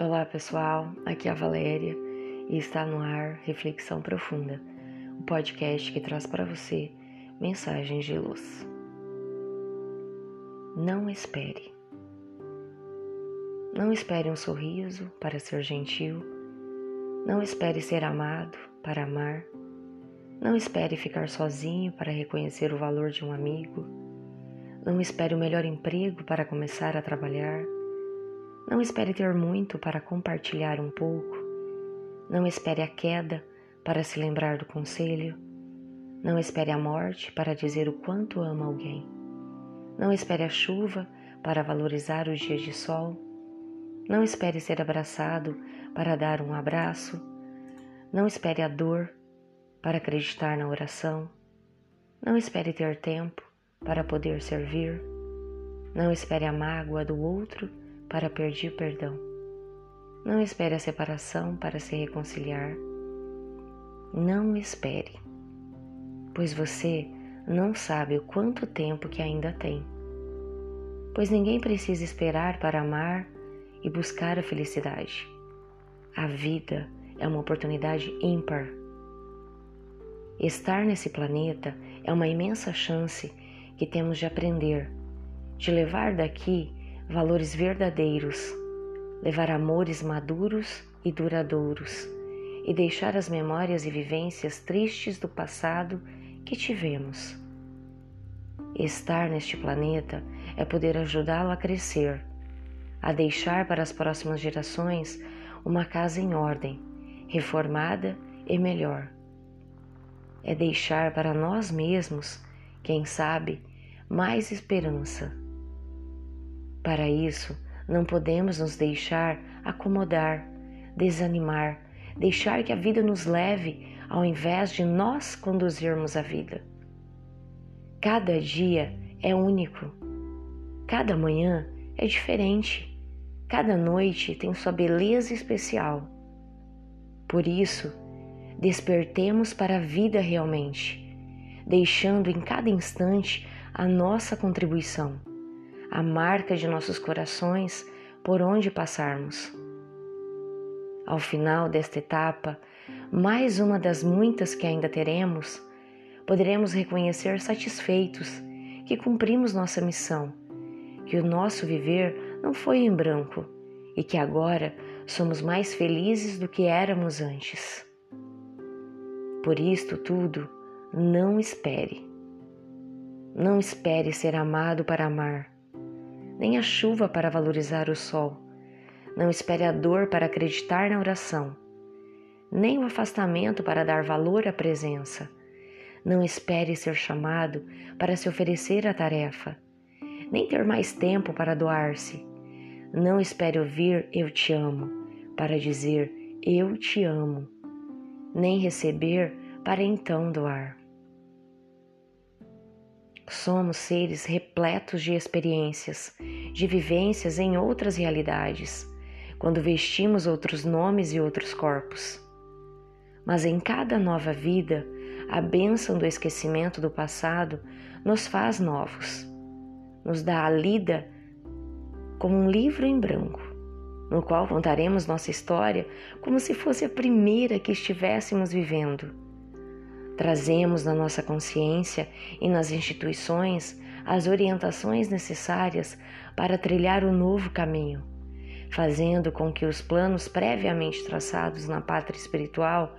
Olá pessoal, aqui é a Valéria e está no ar Reflexão Profunda, o um podcast que traz para você mensagens de luz. Não espere. Não espere um sorriso para ser gentil. Não espere ser amado para amar. Não espere ficar sozinho para reconhecer o valor de um amigo. Não espere o melhor emprego para começar a trabalhar. Não espere ter muito para compartilhar um pouco. Não espere a queda para se lembrar do conselho. Não espere a morte para dizer o quanto ama alguém. Não espere a chuva para valorizar os dias de sol. Não espere ser abraçado para dar um abraço. Não espere a dor para acreditar na oração. Não espere ter tempo para poder servir. Não espere a mágoa do outro para pedir perdão. Não espere a separação para se reconciliar. Não espere, pois você não sabe o quanto tempo que ainda tem. Pois ninguém precisa esperar para amar e buscar a felicidade. A vida é uma oportunidade ímpar. Estar nesse planeta é uma imensa chance que temos de aprender, de levar daqui valores verdadeiros, levar amores maduros e duradouros e deixar as memórias e vivências tristes do passado que tivemos. Estar neste planeta é poder ajudá-lo a crescer, a deixar para as próximas gerações uma casa em ordem, reformada e melhor. É deixar para nós mesmos, quem sabe, mais esperança para isso, não podemos nos deixar acomodar, desanimar, deixar que a vida nos leve ao invés de nós conduzirmos a vida. Cada dia é único, cada manhã é diferente, cada noite tem sua beleza especial. Por isso, despertemos para a vida realmente, deixando em cada instante a nossa contribuição a marca de nossos corações por onde passarmos. Ao final desta etapa, mais uma das muitas que ainda teremos, poderemos reconhecer satisfeitos que cumprimos nossa missão, que o nosso viver não foi em branco e que agora somos mais felizes do que éramos antes. Por isto tudo, não espere. Não espere ser amado para amar nem a chuva para valorizar o sol. Não espere a dor para acreditar na oração, nem o afastamento para dar valor à presença. Não espere ser chamado para se oferecer à tarefa, nem ter mais tempo para doar-se. Não espere ouvir Eu te amo para dizer Eu te amo, nem receber para então doar. Somos seres repletos de experiências, de vivências em outras realidades, quando vestimos outros nomes e outros corpos. Mas em cada nova vida, a bênção do esquecimento do passado nos faz novos, nos dá a lida como um livro em branco, no qual contaremos nossa história como se fosse a primeira que estivéssemos vivendo Trazemos na nossa consciência e nas instituições as orientações necessárias para trilhar o novo caminho, fazendo com que os planos previamente traçados na pátria espiritual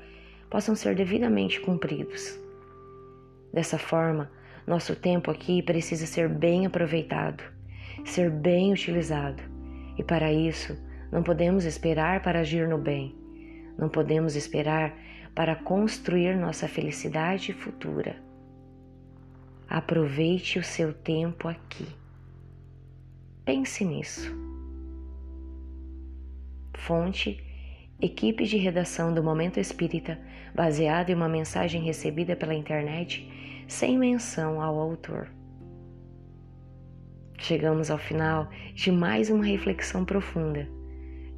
possam ser devidamente cumpridos. Dessa forma, nosso tempo aqui precisa ser bem aproveitado, ser bem utilizado, e para isso não podemos esperar para agir no bem, não podemos esperar para construir nossa felicidade futura. Aproveite o seu tempo aqui. Pense nisso. Fonte: Equipe de redação do Momento Espírita, baseada em uma mensagem recebida pela internet sem menção ao autor. Chegamos ao final de mais uma reflexão profunda.